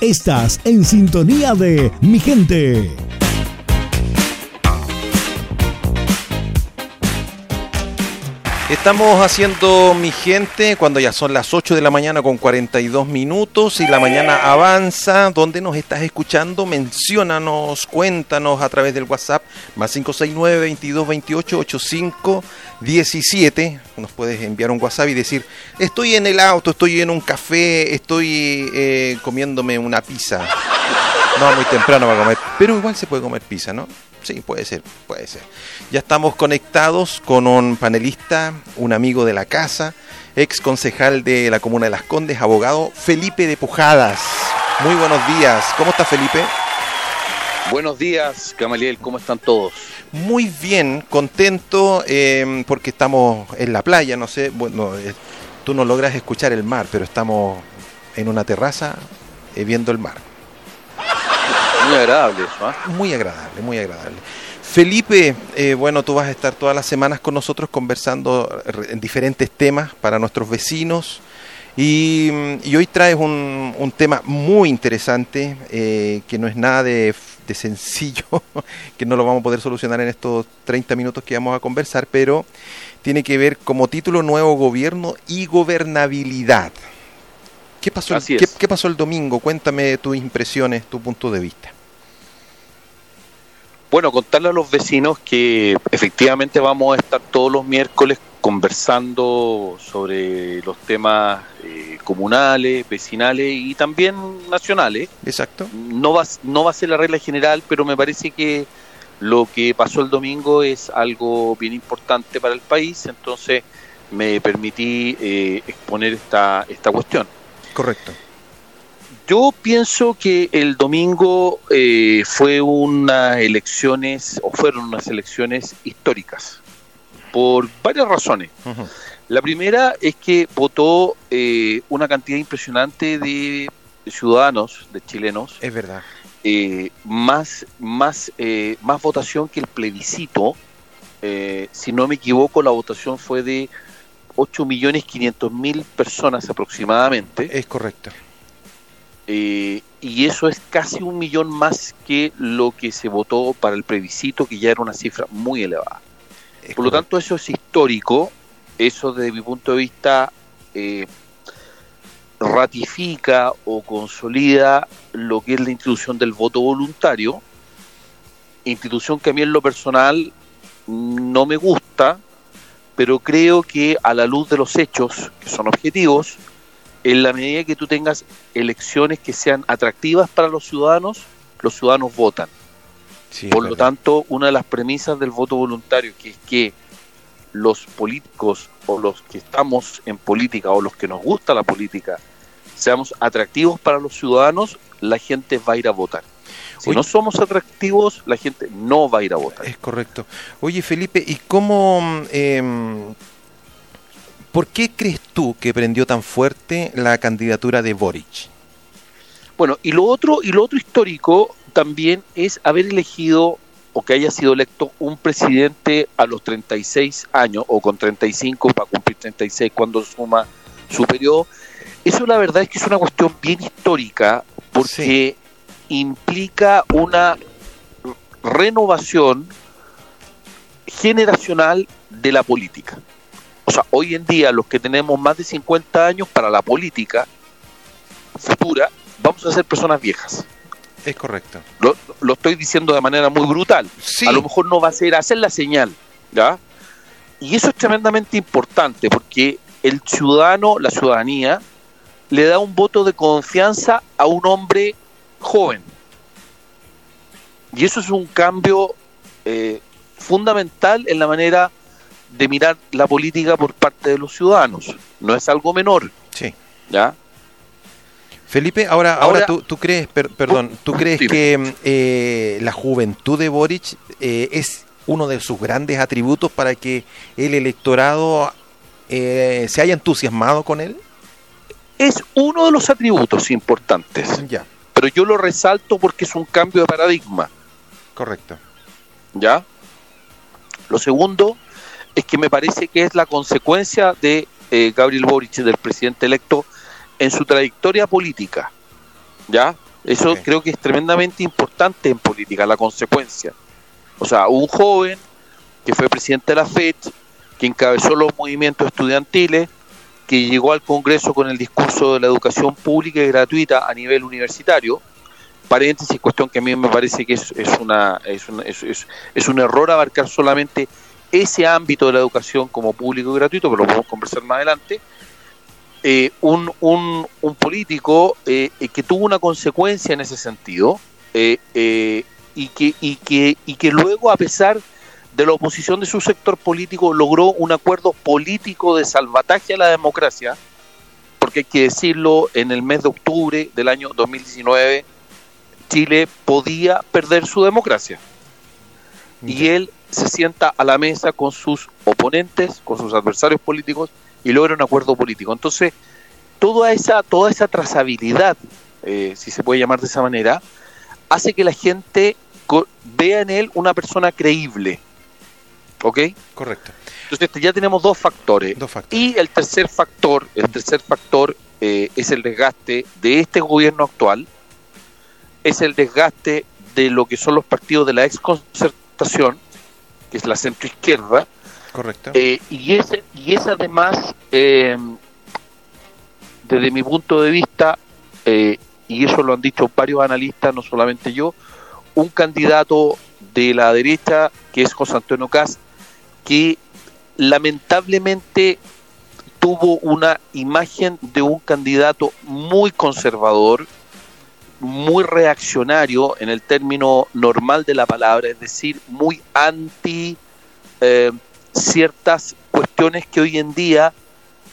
Estás en sintonía de Mi Gente. Estamos haciendo mi gente cuando ya son las 8 de la mañana con 42 minutos y la mañana avanza. ¿Dónde nos estás escuchando? Menciónanos, cuéntanos a través del WhatsApp más 569 22 28 85 17. Nos puedes enviar un WhatsApp y decir, estoy en el auto, estoy en un café, estoy eh, comiéndome una pizza. No, muy temprano para comer, pero igual se puede comer pizza, ¿no? Sí, puede ser, puede ser. Ya estamos conectados con un panelista, un amigo de la casa, ex concejal de la Comuna de Las Condes, abogado Felipe de Pujadas. Muy buenos días. ¿Cómo está Felipe? Buenos días, Camaliel. ¿Cómo están todos? Muy bien, contento eh, porque estamos en la playa, no sé, bueno, eh, tú no logras escuchar el mar, pero estamos en una terraza eh, viendo el mar. Muy agradable eso, ¿ah? Muy agradable, muy agradable. Felipe, eh, bueno, tú vas a estar todas las semanas con nosotros conversando en diferentes temas para nuestros vecinos. Y, y hoy traes un, un, tema muy interesante, eh, que no es nada de, de, sencillo, que no lo vamos a poder solucionar en estos 30 minutos que vamos a conversar, pero tiene que ver como título Nuevo Gobierno y Gobernabilidad. ¿Qué pasó, ¿qué, ¿Qué pasó el domingo? Cuéntame tus impresiones, tu punto de vista. Bueno, contarle a los vecinos que efectivamente vamos a estar todos los miércoles conversando sobre los temas eh, comunales, vecinales y también nacionales. Exacto. No va, no va a ser la regla general, pero me parece que lo que pasó el domingo es algo bien importante para el país, entonces me permití eh, exponer esta, esta cuestión. Correcto. Yo pienso que el domingo eh, fue unas elecciones, o fueron unas elecciones históricas, por varias razones. Uh -huh. La primera es que votó eh, una cantidad impresionante de ciudadanos, de chilenos. Es verdad. Eh, más, más, eh, más votación que el plebiscito. Eh, si no me equivoco, la votación fue de 8.500.000 personas aproximadamente. Es correcto. Eh, y eso es casi un millón más que lo que se votó para el plebiscito, que ya era una cifra muy elevada. Es Por lo tanto, eso es histórico, eso desde mi punto de vista eh, ratifica o consolida lo que es la institución del voto voluntario, institución que a mí en lo personal no me gusta, pero creo que a la luz de los hechos, que son objetivos, en la medida que tú tengas elecciones que sean atractivas para los ciudadanos, los ciudadanos votan. Sí, Por lo tanto, una de las premisas del voto voluntario, que es que los políticos o los que estamos en política o los que nos gusta la política seamos atractivos para los ciudadanos, la gente va a ir a votar. Si Oye, no somos atractivos, la gente no va a ir a votar. Es correcto. Oye, Felipe, ¿y cómo... Eh, ¿Por qué crees tú que prendió tan fuerte la candidatura de Boric? Bueno, y lo otro, y lo otro histórico también es haber elegido o que haya sido electo un presidente a los 36 años o con 35 para cumplir 36 cuando suma su periodo. Eso la verdad es que es una cuestión bien histórica porque sí. implica una renovación generacional de la política. O sea, hoy en día los que tenemos más de 50 años para la política futura, vamos a ser personas viejas. Es correcto. Lo, lo estoy diciendo de manera muy brutal. Sí. A lo mejor no va a ser hacer la señal, ¿ya? Y eso es tremendamente importante porque el ciudadano, la ciudadanía, le da un voto de confianza a un hombre joven. Y eso es un cambio eh, fundamental en la manera de mirar la política por parte de los ciudadanos. No es algo menor. Sí. ¿Ya? Felipe, ahora, ahora, ahora tú, tú, crees, per, perdón, tú crees que eh, la juventud de Boric eh, es uno de sus grandes atributos para que el electorado eh, se haya entusiasmado con él? Es uno de los atributos importantes. Ya. Pero yo lo resalto porque es un cambio de paradigma. Correcto. ¿Ya? Lo segundo es que me parece que es la consecuencia de eh, Gabriel Boric, del presidente electo, en su trayectoria política. ¿Ya? Eso creo que es tremendamente importante en política, la consecuencia. O sea, un joven que fue presidente de la FED, que encabezó los movimientos estudiantiles, que llegó al Congreso con el discurso de la educación pública y gratuita a nivel universitario. Paréntesis, cuestión que a mí me parece que es, es una, es, un- es- es- es un error abarcar solamente ese ámbito de la educación como público y gratuito, pero lo podemos conversar más adelante. Eh, un, un, un político eh, eh, que tuvo una consecuencia en ese sentido eh, eh, y, que, y, que, y que luego, a pesar de la oposición de su sector político, logró un acuerdo político de salvataje a la democracia, porque hay que decirlo, en el mes de octubre del año 2019, Chile podía perder su democracia. Y él se sienta a la mesa con sus oponentes, con sus adversarios políticos y logra un acuerdo político. Entonces, toda esa, toda esa trazabilidad, eh, si se puede llamar de esa manera, hace que la gente vea en él una persona creíble. ¿Ok? Correcto. Entonces este, ya tenemos dos factores. Dos factores. Y el tercer factor, el tercer factor eh, es el desgaste de este gobierno actual, es el desgaste de lo que son los partidos de la exconcertación, que es la centroizquierda, Correcto. eh, y, es, y es además, eh, desde mi punto de vista, eh, y eso lo han dicho varios analistas, no solamente yo, un candidato de la derecha, que es José Antonio Caz, que lamentablemente tuvo una imagen de un candidato muy conservador, muy reaccionario en el término normal de la palabra, es decir, muy anti eh, ciertas cuestiones que hoy en día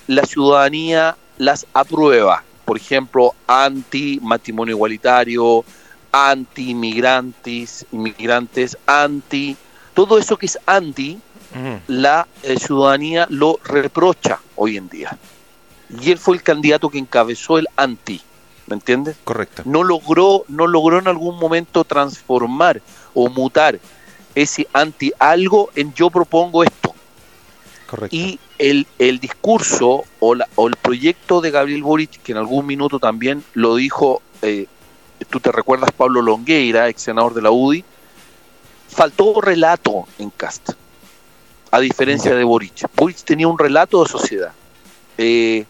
la ciudadanía las aprueba. Por ejemplo, anti matrimonio igualitario, anti inmigrantes, inmigrantes, anti todo eso que es anti, Ujú. la eh, ciudadanía lo reprocha hoy en día. Y él fue el candidato que encabezó el anti, ¿me entiendes? Correcto. no logró, no logró en algún momento transformar o mutar ese anti algo en yo propongo esto. Correcto. Y el, el discurso o, la- o el proyecto de Gabriel Boric, que en algún minuto también lo dijo, eh, tú te recuerdas Pablo Longueira, ex senador de la UDI, faltó relato en Cast, a diferencia de Boric. Boric tenía un relato de sociedad. Eh,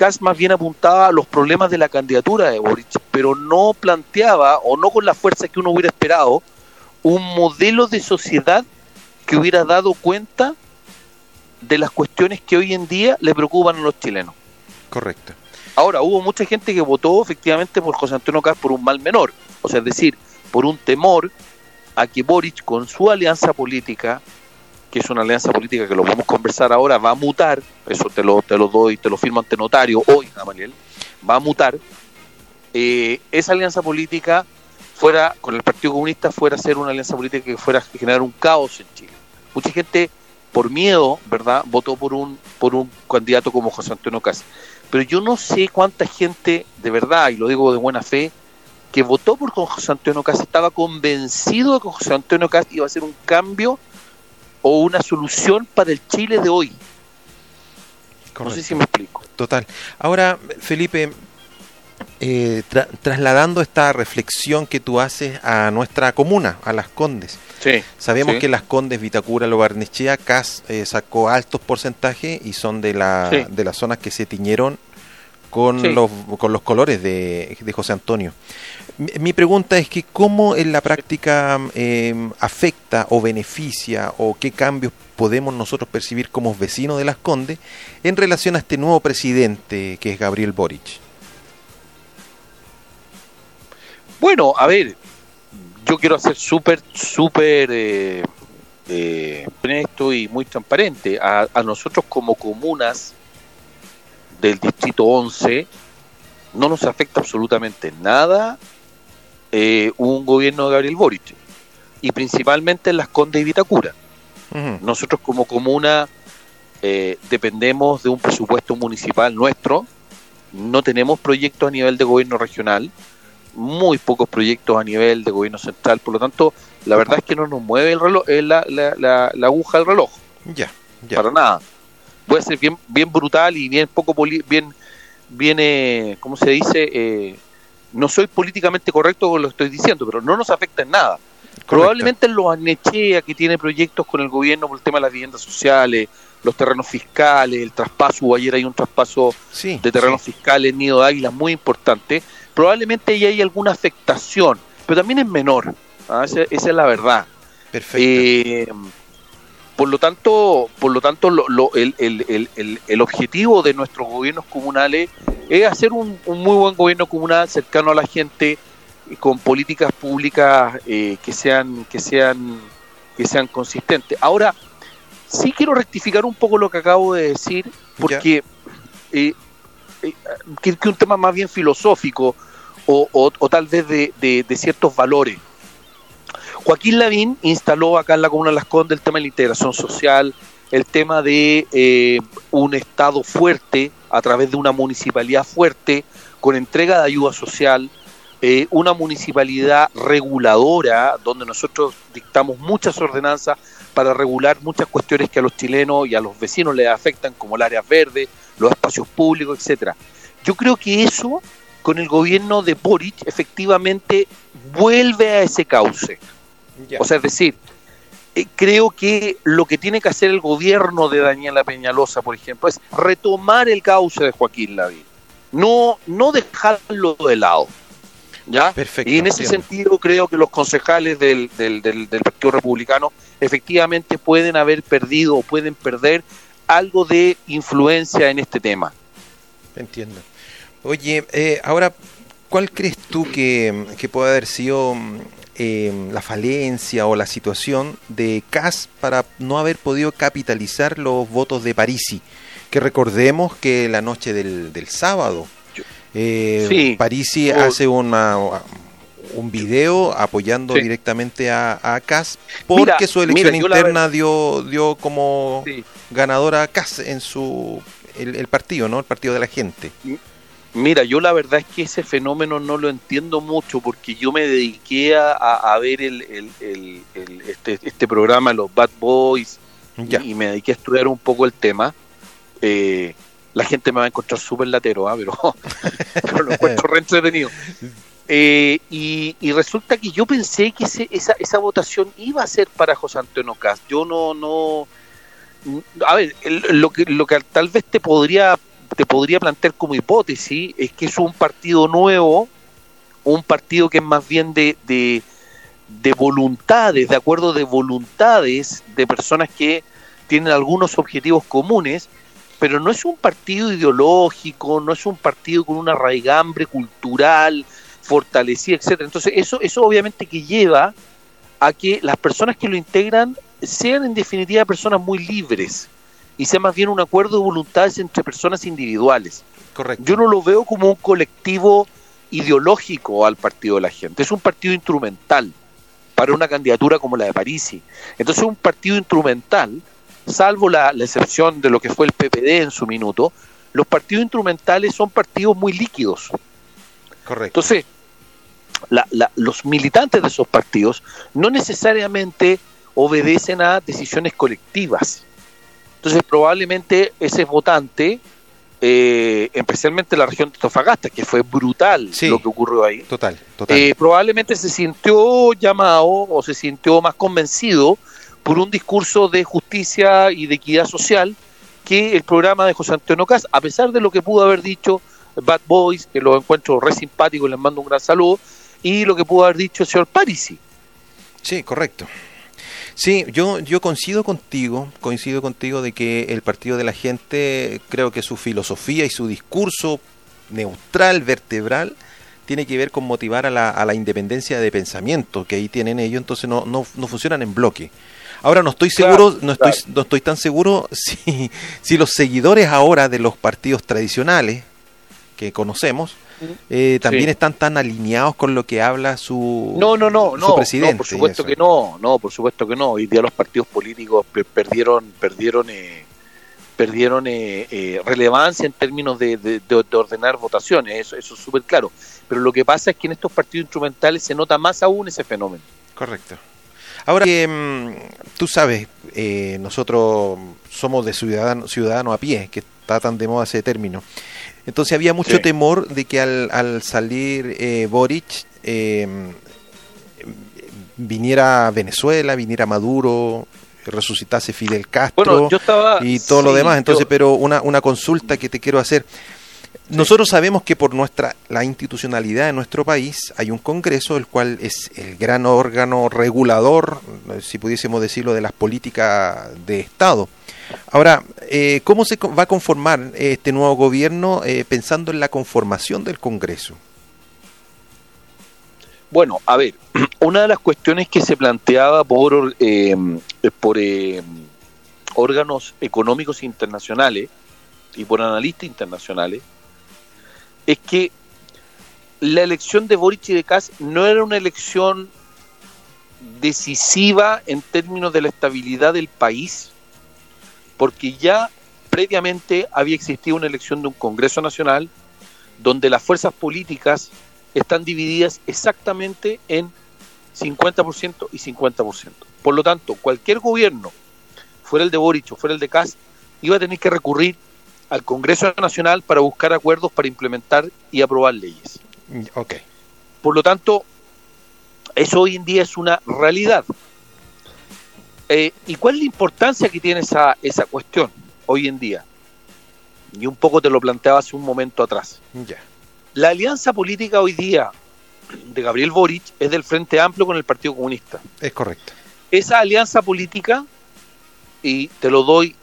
Cast más bien apuntaba a los problemas de la candidatura de Boric, pero no planteaba, o no con la fuerza que uno hubiera esperado, un modelo de sociedad que hubiera dado cuenta de las cuestiones que hoy en día le preocupan a los chilenos. Correcto. Ahora, hubo mucha gente que votó efectivamente por José Antonio Caz por un mal menor, o sea, es decir, por un temor a que Boric con su alianza política, que es una alianza política que lo vamos a conversar ahora, va a mutar, eso te lo, te lo doy, te lo firmo ante notario hoy, Gamaliel, va a mutar, eh, esa alianza política fuera, con el Partido Comunista, fuera a ser una alianza política que fuera a generar un caos en Chile. Mucha gente, por miedo, ¿verdad?, votó por un, por un candidato como José Antonio Caz. Pero yo no sé cuánta gente, de verdad, y lo digo de buena fe, que votó por José Antonio Caz estaba convencido de que José Antonio Caz iba a ser un cambio o una solución para el Chile de hoy. No sé si me explico. Total. Ahora, Felipe, eh, tra- trasladando esta reflexión que tú haces a nuestra comuna, a Las Condes. Sí. Sabemos Sí. que Las Condes, Vitacura, Lo Barnechea, CAS eh, sacó altos porcentajes y son de, la, Sí. de las zonas que se tiñeron con, los, con los colores de, de José Antonio. Mi, pregunta es que cómo en la práctica eh, afecta o beneficia o qué cambios podemos nosotros percibir como vecinos de Las Condes en relación a este nuevo presidente que es Gabriel Boric. Bueno, a ver, yo quiero ser súper, súper eh, eh, honesto y muy transparente. A, a nosotros como comunas del Distrito 11 no nos afecta absolutamente nada eh, un gobierno de Gabriel Boric. Y principalmente en las Condes y Vitacura. Nosotros como comuna eh, dependemos de un presupuesto municipal nuestro, no tenemos proyectos a nivel de gobierno regional, muy pocos proyectos a nivel de gobierno central, por lo tanto, la verdad es que no nos mueve el reloj, eh, la, la- la- la aguja del reloj, Ya, para nada. A ser bien, bien brutal y bien poco poli- bien, bien eh, ¿cómo se dice? No soy políticamente correcto con lo que estoy diciendo, pero no nos afecta en nada. Probablemente los Anechea, que tiene proyectos con el gobierno por el tema de las viviendas sociales, los terrenos fiscales, el traspaso, ayer hay un traspaso de terrenos fiscales Nido de Águila muy importante, probablemente ahí hay alguna afectación, pero también es menor, ¿ah? esa, es la verdad. Perfecto. Eh, por lo tanto, por lo tanto el, el, el, objetivo de nuestros gobiernos comunales es hacer un, muy buen gobierno comunal cercano a la gente con políticas públicas eh, que sean que sean que sean consistentes. Ahora, sí quiero rectificar un poco lo que acabo de decir, porque eh, eh, que, un tema más bien filosófico o, o, tal vez de, ciertos valores. Joaquín Lavín instaló acá en la Comuna de Las Condes el tema de la integración social, el tema de eh, un Estado fuerte a través de una municipalidad fuerte con entrega de ayuda social, eh, una municipalidad reguladora donde nosotros dictamos muchas ordenanzas para regular muchas cuestiones que a los chilenos y a los vecinos les afectan, como el área verde, los espacios públicos, etcétera. Yo creo que eso, con el gobierno de Boric, efectivamente vuelve a ese cauce. O sea, es decir, creo que lo que tiene que hacer el gobierno de Daniela Peñalosa, por ejemplo, es retomar el cauce de Joaquín Lavín, no, no dejarlo de lado. ¿Ya? Perfecto, y en ese sentido creo que los concejales del, del, del, Partido Republicano efectivamente pueden haber perdido o pueden perder algo de influencia en este tema. Entiendo. Oye, eh, ahora, ¿cuál crees tú que, que puede haber sido Em, la falencia o la situación de Cas para no haber podido capitalizar los votos de Parisi. Que recordemos que la noche del, sábado, eh, Parisi hace una, un video apoyando directamente a, a Cas porque su elección interna dio, dio como ganadora a Cas en su el, el, partido, ¿no? El partido de la gente. Mira, yo la verdad es que ese fenómeno no lo entiendo mucho porque yo me dediqué a, ver el, el, este, este, programa, los Bad Boys, y, me dediqué a estudiar un poco el tema. Eh, la gente me va a encontrar súper latero, ¿ah? pero, pero, lo encuentro re entretenido. Eh, y, resulta que yo pensé que esa, esa votación iba a ser para José Antonio Cast. Yo no, no, a ver, lo que, lo que tal vez te podría te podría plantear como hipótesis es que es un partido nuevo, un partido que es más bien de, de, voluntades, de acuerdo de voluntades de personas que tienen algunos objetivos comunes, pero no es un partido ideológico, no es un partido con una raigambre cultural fortalecida, etcétera. Entonces, eso, eso obviamente que lleva a que las personas que lo integran sean en definitiva personas muy libres, y sea más bien un acuerdo de voluntades entre personas individuales. Correcto. Yo no lo veo como un colectivo ideológico al partido de la gente, es un partido instrumental para una candidatura como la de Parisi. Entonces es un partido instrumental, salvo la, excepción de lo que fue el PPD en su minuto, los partidos instrumentales son partidos muy líquidos. Correcto. Entonces, los militantes de esos partidos no necesariamente obedecen a decisiones colectivas. Entonces probablemente ese votante, eh, especialmente en la región de Tofagasta, que fue brutal lo que ocurrió ahí, total, total. Eh, probablemente se sintió llamado o se sintió más convencido por un discurso de justicia y de equidad social que el programa de José Antonio Cas, a pesar de lo que pudo haber dicho Bad Boys, que lo encuentro re simpático y les mando un gran saludo, y lo que pudo haber dicho el señor Parisi. Sí, correcto. Sí, yo, yo coincido contigo, coincido contigo de que el Partido de la Gente, creo que su filosofía y su discurso neutral, vertebral, tiene que ver con motivar a la, a la independencia de pensamiento que ahí tienen ellos, entonces no, no, no funcionan en bloque. Ahora no estoy seguro, no estoy, no estoy tan seguro si, si los seguidores ahora de los partidos tradicionales que conocemos, eh, también están tan alineados con lo que habla su, no, no, no, no, presidente. por supuesto que no, no, por supuesto que no. Hoy día los partidos políticos perdieron, perdieron, eh, perdieron eh, relevancia en términos de, ordenar votaciones, eso, eso es súper claro. Pero lo que pasa es que en estos partidos instrumentales se nota más aún ese fenómeno. Correcto. Ahora que mm, tú sabes, eh, nosotros somos de ciudadano, ciudadano a pie, que está tan de moda ese término. Entonces había mucho Sí. temor de que al, al salir eh, Boric eh, viniera Venezuela, viniera Maduro, resucitase Fidel Castro Bueno, yo estaba... y todo lo demás. Entonces, yo- pero una, una consulta que te quiero hacer. Nosotros sabemos que por nuestra la institucionalidad de nuestro país hay un Congreso, el cual es el gran órgano regulador, eh, si pudiésemos decirlo, de las políticas de Estado. Ahora, eh, ¿cómo se va a conformar eh, este nuevo gobierno eh, pensando en la conformación del Congreso? Bueno, a ver, una de las cuestiones que se planteaba por, eh, por eh, órganos económicos internacionales y por analistas internacionales es que la elección de Boric y de Kass no era una elección decisiva en términos de la estabilidad del país, porque ya previamente había existido una elección de un Congreso Nacional donde las fuerzas políticas están divididas exactamente en 50% y 50%. Por lo tanto, cualquier gobierno, fuera el de Boric o fuera el de Kass, iba a tener que recurrir al Congreso Nacional para buscar acuerdos para implementar y aprobar leyes. Mm, Ok. Por lo tanto, eso hoy en día es una realidad. Eh, ¿Y cuál es la importancia que tiene esa, esa cuestión hoy en día? Y un poco te lo planteaba hace un momento atrás. Ya. La alianza política hoy día de Gabriel Boric es del Frente Amplio con el Partido Comunista. Es correcto. Esa alianza política, y te lo doy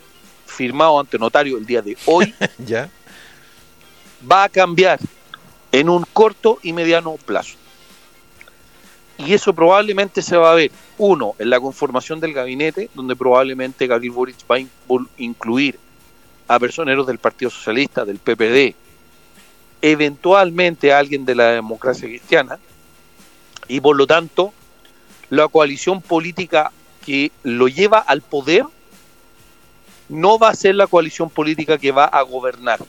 firmado ante notario el día de hoy, Ya. va a cambiar en un corto y mediano plazo. Y eso probablemente se va a ver, uno, en la conformación del gabinete, donde probablemente Gabriel Boric va a in- incluir a personeros del Partido Socialista, del PPD, eventualmente a alguien de la democracia cristiana, y por lo tanto, la coalición política que lo lleva al poder no va a ser la coalición política que va a gobernar.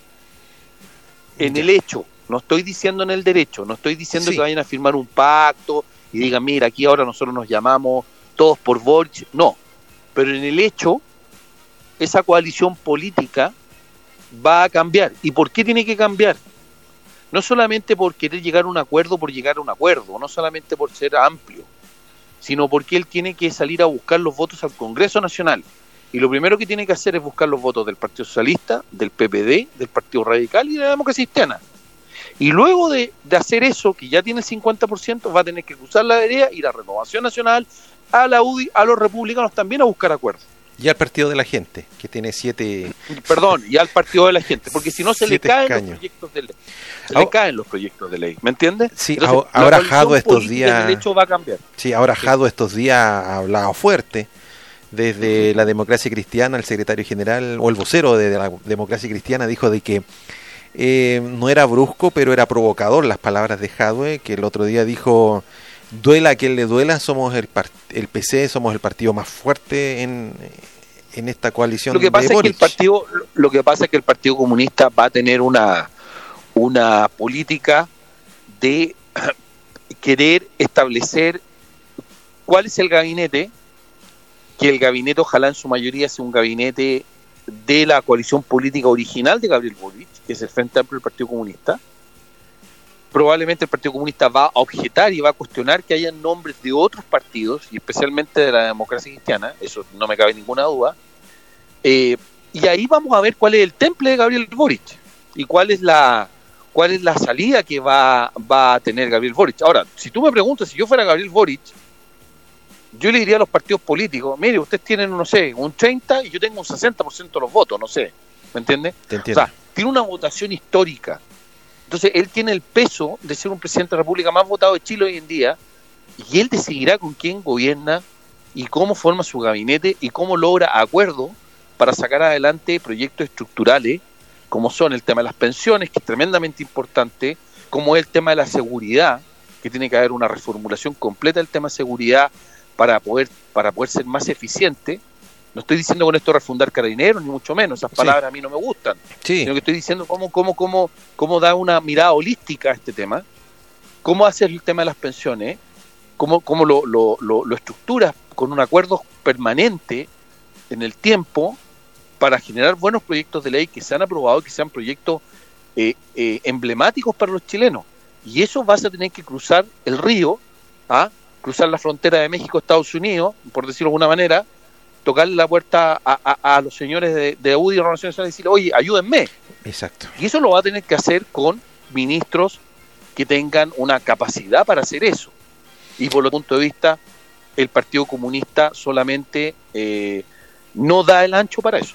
En el hecho, no estoy diciendo en el derecho, no estoy diciendo Sí. que vayan a firmar un pacto y digan, mira, aquí ahora nosotros nos llamamos todos por Boric, no. Pero en el hecho, esa coalición política va a cambiar. ¿Y por qué tiene que cambiar? No solamente por querer llegar a un acuerdo por llegar a un acuerdo, no solamente por ser amplio, sino porque él tiene que salir a buscar los votos al Congreso Nacional. Y lo primero que tiene que hacer es buscar los votos del Partido Socialista, del PPD, del Partido Radical y de la Democracia Cristiana. Y luego de, de hacer eso, que ya tiene el 50%, va a tener que cruzar la vereda, ir a Renovación Nacional, a la UDI, a los republicanos también a buscar acuerdos. Y al Partido de la Gente, que tiene siete... Perdón, y al partido de la gente, porque si no se le caen escaños. los proyectos de ley. Se Ahora- le caen los proyectos de ley, ¿me entiendes? Sí, Entonces, ahora- la Jado estos días- el hecho va a cambiar. Sí, ahora Jado estos días ha hablado fuerte. Desde la democracia cristiana, el secretario general o el vocero de la democracia cristiana dijo de que eh, no era brusco, pero era provocador las palabras de Jadwe, que el otro día dijo, duela a quien le duela, somos el, el PC, somos el partido más fuerte en, en esta coalición Lo que pasa de es que el partido, lo que pasa es que el Partido Comunista va a tener una, una política de querer establecer cuál es el gabinete, que el gabinete ojalá en su mayoría sea un gabinete de la coalición política original de Gabriel Boric, que es el Frente Amplio del Partido Comunista. Probablemente el Partido Comunista va a objetar y va a cuestionar que haya nombres de otros partidos, y especialmente de la democracia cristiana, eso no me cabe ninguna duda, eh, y ahí vamos a ver cuál es el temple de Gabriel Boric y cuál es la cuál es la salida que va, va a tener Gabriel Boric. Ahora, si tú me preguntas, si yo fuera Gabriel Boric, yo le diría a los partidos políticos, mire, ustedes tienen, no sé, un 30 y yo tengo un 60% de los votos, no sé, ¿me entiendes? Te O entiendo. sea, tiene una votación histórica. Entonces, él tiene el peso de ser un presidente de la República más votado de Chile hoy en día y él decidirá con quién gobierna y cómo forma su gabinete y cómo logra acuerdo para sacar adelante proyectos estructurales como son el tema de las pensiones, que es tremendamente importante, como es el tema de la seguridad, que tiene que haber una reformulación completa del tema de seguridad para poder, para poder ser más eficiente. No estoy diciendo con esto refundar carabineros, ni mucho menos, esas Sí. palabras a mí no me gustan sí, sino que estoy diciendo cómo, cómo, cómo, cómo da una mirada holística a este tema, cómo hace el tema de las pensiones, cómo, cómo lo, lo, lo, lo estructuras con un acuerdo permanente en el tiempo para generar buenos proyectos de ley que se han aprobado, que sean proyectos eh, eh, emblemáticos para los chilenos. Y eso vas a tener que cruzar el río, ¿ah? cruzar la frontera de México-Estados Unidos, por decirlo de alguna manera, tocarle la puerta a, los señores de, de y Nacional y decirle, oye, ayúdenme. Exacto. Y eso lo va a tener que hacer con ministros que tengan una capacidad para hacer eso. Y por lo punto de vista, el Partido Comunista solamente eh, no da el ancho para eso.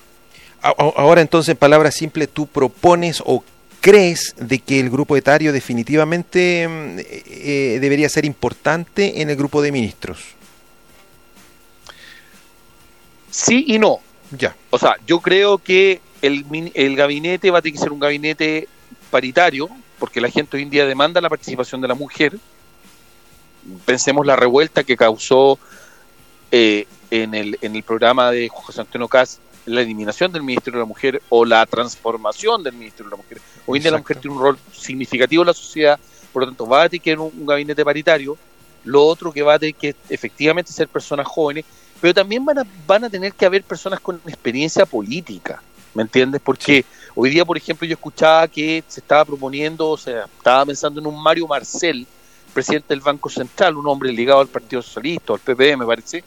Ahora entonces, en palabras simples, tú propones o crees de que el grupo etario definitivamente mm, eh, debería ser importante en el grupo de ministros. Sí y no. Ya. O sea, yo creo que el, el gabinete va a tener que ser un gabinete paritario, porque la gente hoy en día demanda la participación de la mujer. Pensemos la revuelta que causó eh, en, el, en el programa de José Antonio Caz la eliminación del Ministerio de la Mujer o la transformación del Ministerio de la Mujer. Hoy en día la mujer tiene un rol significativo en la sociedad, por lo tanto va a tener que tener un, gabinete paritario. Lo otro que va a tener que efectivamente ser personas jóvenes, pero también van a, van a tener que haber personas con experiencia política, ¿me entiendes? Porque hoy día, por ejemplo, yo escuchaba que se estaba proponiendo, o sea, estaba pensando en un Mario Marcel, presidente del Banco Central, un hombre ligado al Partido Socialista, al PPD, me parece,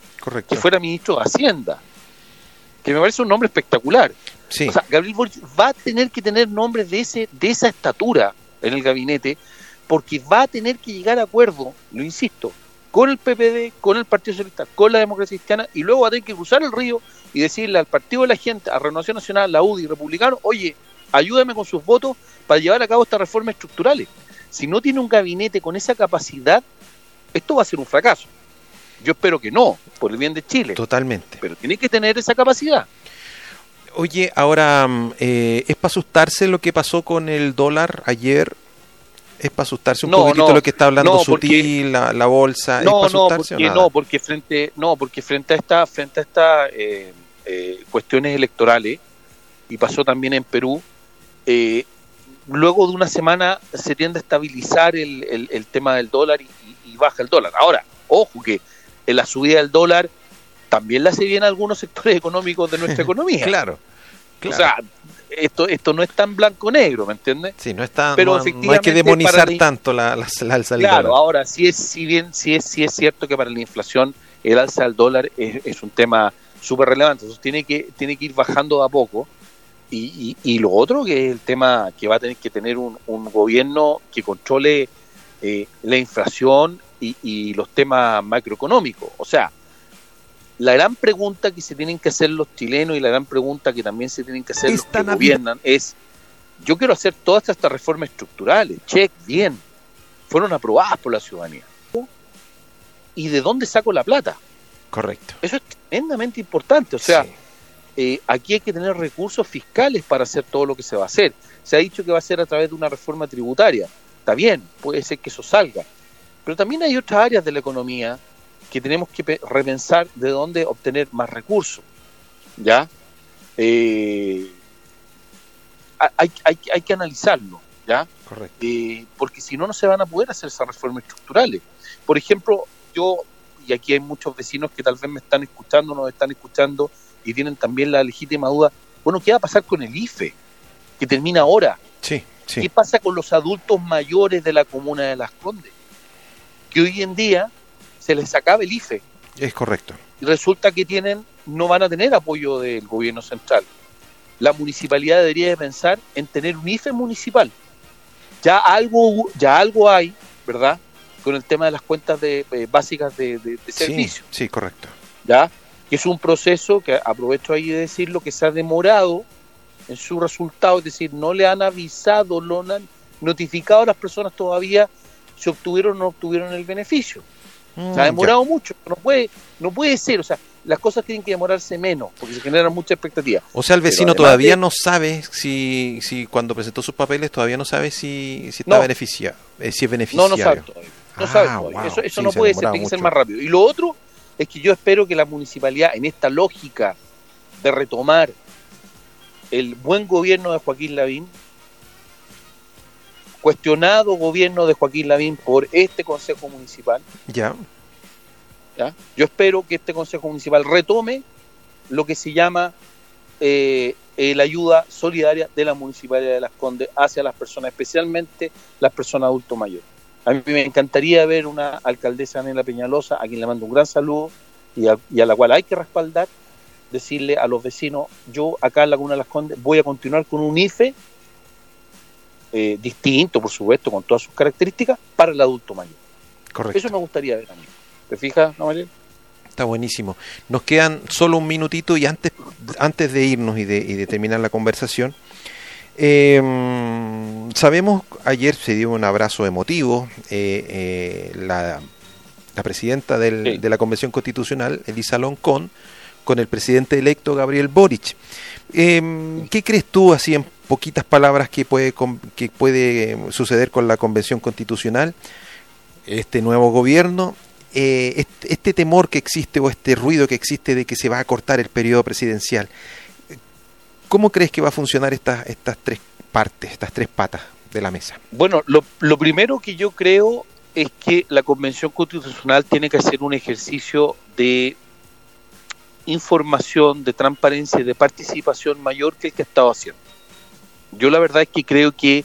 que fuera ministro de Hacienda que me parece un nombre espectacular. O sea, Gabriel Boric va a tener que tener nombres de, ese, de esa estatura en el gabinete, porque va a tener que llegar a acuerdo, lo insisto, con el PPD, con el Partido Socialista, con la democracia cristiana, y luego va a tener que cruzar el río y decirle al Partido de la Gente, a Renovación Nacional, la UDI, Republicano, oye, ayúdame con sus votos para llevar a cabo estas reformas estructurales. Si no tiene un gabinete con esa capacidad, esto va a ser un fracaso. Yo espero que no, por el bien de Chile. Totalmente. Pero tiene que tener esa capacidad. Oye, ahora, mm, eh, ¿es para asustarse lo que pasó con el dólar ayer? ¿Es para asustarse un poquitito lo que está hablando Sutil, la, bolsa? No, no, porque, no, porque frente, no, porque frente a esta, frente a estas eh, eh, cuestiones electorales, y pasó también en Perú, luego de una semana se tiende a estabilizar el, el, tema del dólar y baja el dólar. Ahora, ojo que en la subida del dólar también la hace bien algunos sectores económicos de nuestra economía. claro, O sea, esto, esto no es tan blanco-negro, ¿me entiendes? Sí, no, está, Pero no, hay que demonizar tanto la, la, alza del claro, ahora, sí es, si bien sí es, sí es cierto que para la inflación el alza del dólar es, un tema súper relevante, entonces tiene que, tiene que ir bajando a poco. Y, y, lo otro que es el tema que va a tener que tener un, un gobierno que controle eh, la inflación y, los temas macroeconómicos. O sea, la gran pregunta que se tienen que hacer los chilenos y la gran pregunta que también se tienen que hacer los que gobiernan es, yo quiero hacer todas estas reformas estructurales, check, bien, fueron aprobadas por la ciudadanía. ¿Y de dónde saco la plata? Correcto. Eso es tremendamente importante. O sea, eh, aquí hay que tener recursos fiscales para hacer todo lo que se va a hacer. Se ha dicho que va a ser a través de una reforma tributaria. Está bien, puede ser que eso salga. Pero también hay otras áreas de la economía que tenemos que repensar de dónde obtener más recursos. ¿Ya? Eh, hay, hay, hay, que analizarlo, ¿ya? Correcto. Eh, porque si no, no se van a poder hacer esas reformas estructurales. Por ejemplo, yo, y aquí hay muchos vecinos que tal vez me están escuchando, nos están escuchando y tienen también la legítima duda, bueno, ¿qué va a pasar con el IFE? Que termina ahora. Sí, sí. ¿Qué pasa con los adultos mayores de la comuna de Las Condes? que hoy en día se les acaba el IFE. Es correcto. Y resulta que tienen, no van a tener apoyo del gobierno central. La municipalidad debería pensar en tener un IFE municipal. Ya algo, ya algo hay, ¿verdad? Con el tema de las cuentas de, eh, básicas de, servicio. Sí, correcto. ¿Ya? Que es un proceso que aprovecho ahí de decirlo que se ha demorado en su resultado, es decir, no le han avisado, no han notificado a las personas todavía si obtuvieron o no obtuvieron el beneficio. Se ha mm, demorado mucho, no puede, no puede ser, o sea, las cosas tienen que demorarse menos, porque se generan mucha expectativa. O sea, el vecino todavía no sabe si, si cuando presentó sus papeles todavía no sabe si, si está beneficiado, eh, si es beneficiario. No, no sabe todavía. No sabe ah, Eso, eso no puede ser, tiene que ser más rápido. Y lo otro es que yo espero que la municipalidad, en esta lógica de retomar el buen gobierno de Joaquín Lavín, cuestionado gobierno de Joaquín Lavín por este Consejo Municipal, ya. Yo espero que este Consejo Municipal retome lo que se llama eh, eh, la ayuda solidaria de la Municipalidad de Las Condes hacia las personas, especialmente las personas adultos mayores. A mí me encantaría ver una alcaldesa Nela Peñalosa, a quien le mando un gran saludo y a, y a la cual hay que respaldar, decirle a los vecinos, yo acá en Laguna de Las Condes voy a continuar con un IFE eh, distinto, por supuesto, con todas sus características, para el adulto mayor. Correcto. Eso me gustaría ver a mí. ¿Te fijas, no, Está buenísimo. Nos quedan solo un minutito y antes, antes de irnos y de, y de terminar la conversación, eh, sabemos, ayer se dio un abrazo emotivo, eh, eh, la, la, presidenta del, Sí. de la Convención Constitucional, Elisa Loncón, con el presidente electo Gabriel Boric. Eh, ¿Qué crees tú, así en poquitas palabras, que puede, que puede suceder con la Convención Constitucional, este nuevo gobierno? Eh, este, este temor que existe o este ruido que existe de que se va a cortar el periodo presidencial, ¿cómo crees que va a funcionar estas, estas tres partes, estas tres patas de la mesa? Bueno, lo, lo primero que yo creo es que la Convención Constitucional tiene que hacer un ejercicio de información, de transparencia y de participación mayor que el que ha estado haciendo. Yo la verdad es que creo que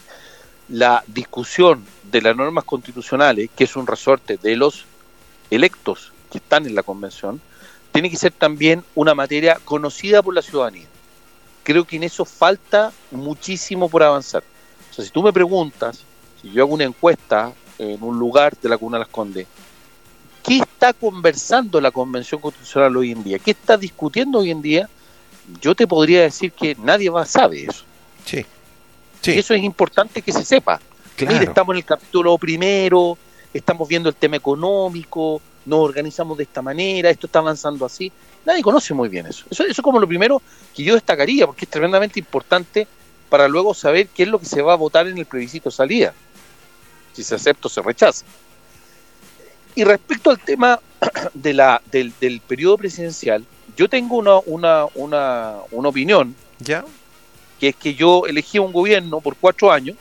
la discusión de las normas constitucionales, que es un resorte de los electos que están en la Convención, tiene que ser también una materia conocida por la ciudadanía. Creo que en eso falta muchísimo por avanzar. O sea, si tú me preguntas, si yo hago una encuesta en un lugar de la Comuna de Las Condes, ¿qué está conversando la Convención Constitucional hoy en día? ¿Qué está discutiendo hoy en día? Yo te podría decir que nadie más sabe eso. Sí, Y eso es importante que se sepa. claro. Mire, estamos en el capítulo primero, estamos viendo el tema económico, nos organizamos de esta manera, esto está avanzando así. Nadie conoce muy bien eso. Eso, eso es como lo primero que yo destacaría, porque es tremendamente importante para luego saber qué es lo que se va a votar en el plebiscito salida, si se acepta o se rechaza. Y respecto al tema de la, del, del periodo presidencial, yo tengo una, una, una, una opinión ¿Ya? Que es que yo elegí un gobierno por cuatro años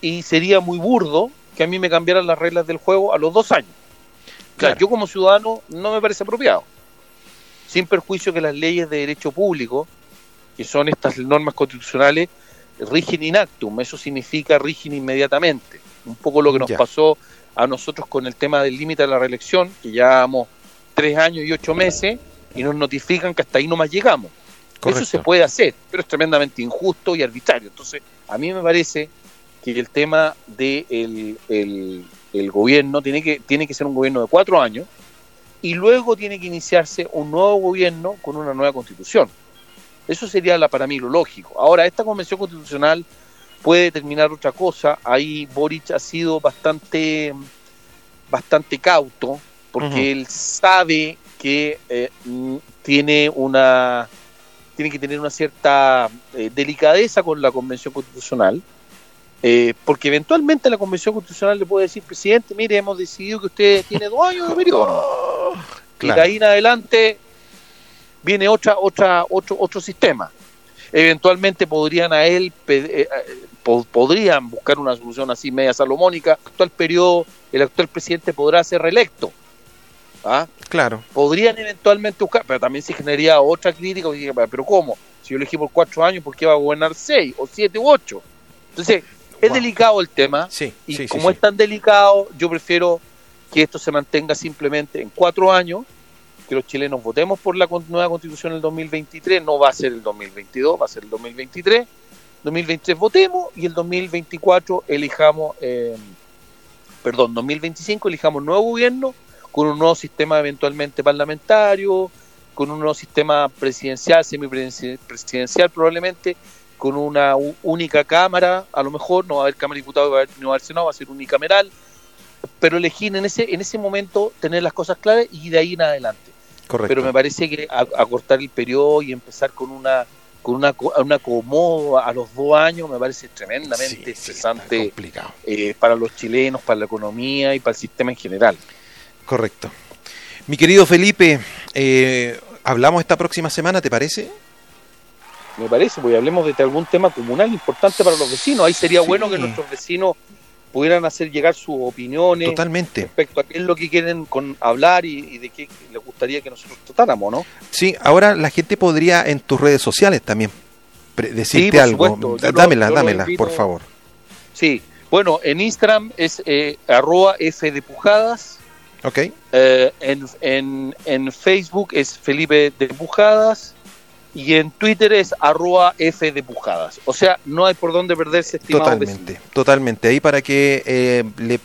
y sería muy burdo que a mí me cambiaran las reglas del juego a los dos años. O sea, Claro. yo como ciudadano no me parece apropiado. Sin perjuicio que las leyes de derecho público, que son estas normas constitucionales, rigen in actum. Eso significa rigen inmediatamente. Un poco lo que nos Ya. pasó a nosotros con el tema del límite a la reelección, que llevábamos tres años y ocho meses y nos notifican que hasta ahí nomás llegamos. Correcto. Eso se puede hacer, pero es tremendamente injusto y arbitrario. Entonces, a mí me parece que el tema del de el, el gobierno tiene que, tiene que ser un gobierno de cuatro años y luego tiene que iniciarse un nuevo gobierno con una nueva constitución. Eso sería la, para mí lo lógico. Ahora, esta convención constitucional puede determinar otra cosa. Ahí Boric ha sido bastante, bastante cauto porque él sabe que eh, tiene una tiene que tener una cierta eh, delicadeza con la convención constitucional eh, porque eventualmente la convención constitucional le puede decir presidente mire hemos decidido que usted tiene dos años de periodo y Claro. de ahí en adelante viene otra otra otro otro sistema. Eventualmente podrían a él eh, eh, po- podrían buscar una solución así media salomónica. Actual periodo el actual presidente podrá ser reelecto ¿ah? Claro. podrían eventualmente buscar, pero también se generaría otra crítica, pero ¿cómo? Si yo elegí por cuatro años, ¿por qué va a gobernar seis, o siete, u ocho? Entonces, es Wow. delicado el tema, Sí, y sí, como sí. es tan delicado, yo prefiero que esto se mantenga simplemente en cuatro años, que los chilenos votemos por la nueva constitución en el 2023, no va a ser el 2022, va a ser el 2023, 2023 votemos y el 2024 elijamos, eh, perdón, 2025 elijamos nuevo gobierno con un nuevo sistema eventualmente parlamentario, con un nuevo sistema presidencial, semipresidencial probablemente, con una única cámara, a lo mejor no va a haber Cámara de Diputados, va a haber- no va a haber Senado, va a ser unicameral, pero elegir en ese, en ese momento tener las cosas claras y de ahí en adelante. Correcto. Pero me parece que acortar el periodo y empezar con una con una, co- un acomodo a los dos años me parece tremendamente Sí, estresante eh, para los chilenos, para la economía y para el sistema en general. Correcto. Mi querido Felipe, eh, hablamos esta próxima semana, ¿te parece? Me parece, pues hablemos de algún tema comunal importante para los vecinos. Ahí sería Sí. bueno que nuestros vecinos pudieran hacer llegar sus opiniones Totalmente. respecto a qué es lo que quieren con hablar y, y de qué les gustaría que nosotros tratáramos, ¿no? Sí, ahora la gente podría en tus redes sociales también decirte algo. dámela, lo dámela, por favor. Sí, bueno, en Instagram es eh, arroba F de Pujadas, ¿Ok? eh, en, en, en Facebook es Felipe de Pujadas y en Twitter es arroba F de Pujadas. O sea, no hay por dónde perderse, estimado Totalmente, totalmente. Ahí para que eh, le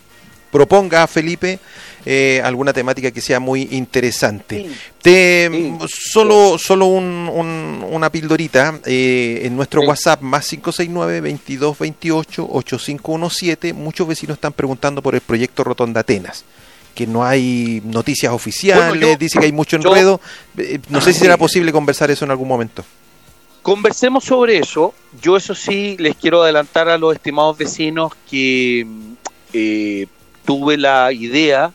proponga a Felipe eh, alguna temática que sea muy interesante. Te, Sí. solo solo un- un- una pildorita eh, en nuestro Sí. WhatsApp más 569-2228-8517. Muchos vecinos están preguntando por el proyecto Rotonda Atenas. Que no hay noticias oficiales, Bueno, yo- dice que hay mucho yo- enredo. Eh, no sé si será posible conversar eso en algún momento. Conversemos sobre eso. Yo eso sí les quiero adelantar a los estimados vecinos que mm, eh, tuve la idea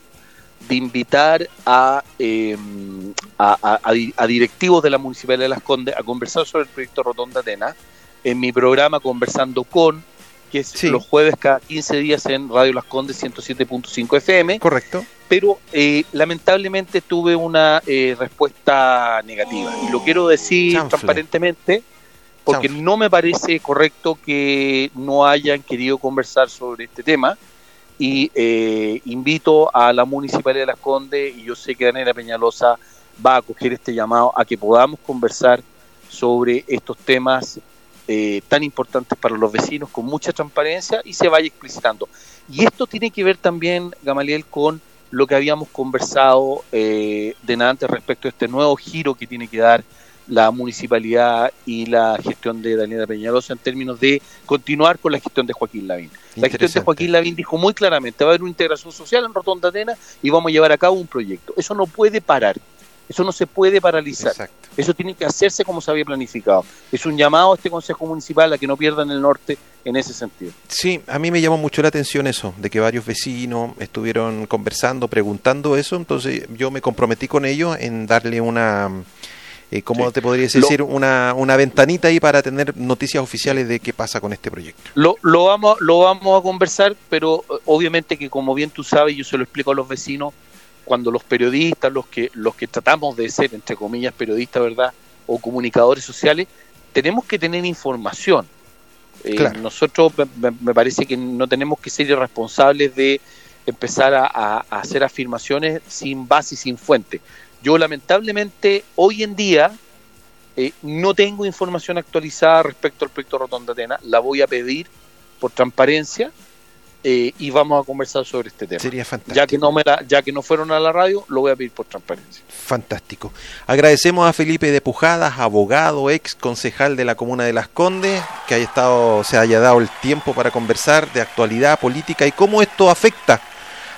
de invitar a, eh, a, a- a di- a directivos de la Municipalidad de Las Condes a conversar sobre el proyecto Rotonda Atenas en mi programa Conversando con, que es Sí. los jueves cada 15 días en Radio Las Condes 107.5 FM ¿Correcto? pero eh, lamentablemente tuve una eh, respuesta negativa. Y lo quiero decir Chanfle. transparentemente, porque Chanfle. no me parece correcto que no hayan querido conversar sobre este tema. Y eh, invito a la Municipalidad de Las Condes, y yo sé que Daniela Peñalosa va a acoger este llamado a que podamos conversar sobre estos temas eh, tan importantes para los vecinos con mucha transparencia y se vaya explicitando. Y esto tiene que ver también, Gamaliel, con lo que habíamos conversado eh, de antes respecto a este nuevo giro que tiene que dar la municipalidad y la gestión de Daniela Peñalosa en términos de continuar con la gestión de Joaquín Lavín. La gestión de. Joaquín Lavín dijo muy claramente, va a haber una integración social en Rotonda Atenas y vamos a llevar a cabo un proyecto. Eso no puede parar, eso no se puede paralizar. Exacto. Eso tiene que hacerse como se había planificado. Es un llamado a este Consejo Municipal a que no pierdan el norte en ese sentido. Sí, a mí me llamó mucho la atención eso, de que varios vecinos estuvieron conversando, preguntando eso, entonces yo me comprometí con ellos en darle una, eh, ¿cómo Sí. te podrías Lo- decir? Una, una ventanita ahí para tener noticias oficiales de qué pasa con este proyecto. Lo, lo, vamos, lo vamos a conversar, pero eh, obviamente que como bien tú sabes, yo se lo explico a los vecinos, cuando los periodistas, los que, los que tratamos de ser, entre comillas, periodistas, ¿verdad? O comunicadores sociales, tenemos que tener información. Eh, Claro. Nosotros me, me- parece que no tenemos que ser irresponsables de empezar a, a- a hacer afirmaciones sin base y sin fuente. Yo lamentablemente hoy en día eh, no tengo información actualizada respecto al proyecto Rotonda Atenas, la voy a pedir por transparencia eh, y vamos a conversar sobre este tema. Sería fantástico. Ya que no me la, ya que no fueron a la radio, lo voy a pedir por transparencia. Fantástico. Agradecemos a Felipe de Pujadas, abogado, ex concejal de la comuna de Las Condes, que haya estado, se haya dado el tiempo para conversar de actualidad política y cómo esto afecta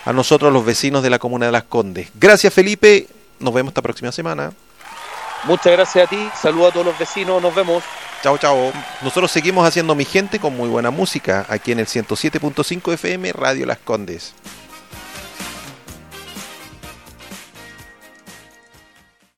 a nosotros los vecinos de la comuna de Las Condes. Gracias Felipe, nos vemos esta próxima semana. Muchas gracias a ti, saludos a todos los vecinos, nos vemos. Chao, chao. Nosotros seguimos haciendo mi gente con muy buena música aquí en el 107.5 FM Radio Las Condes.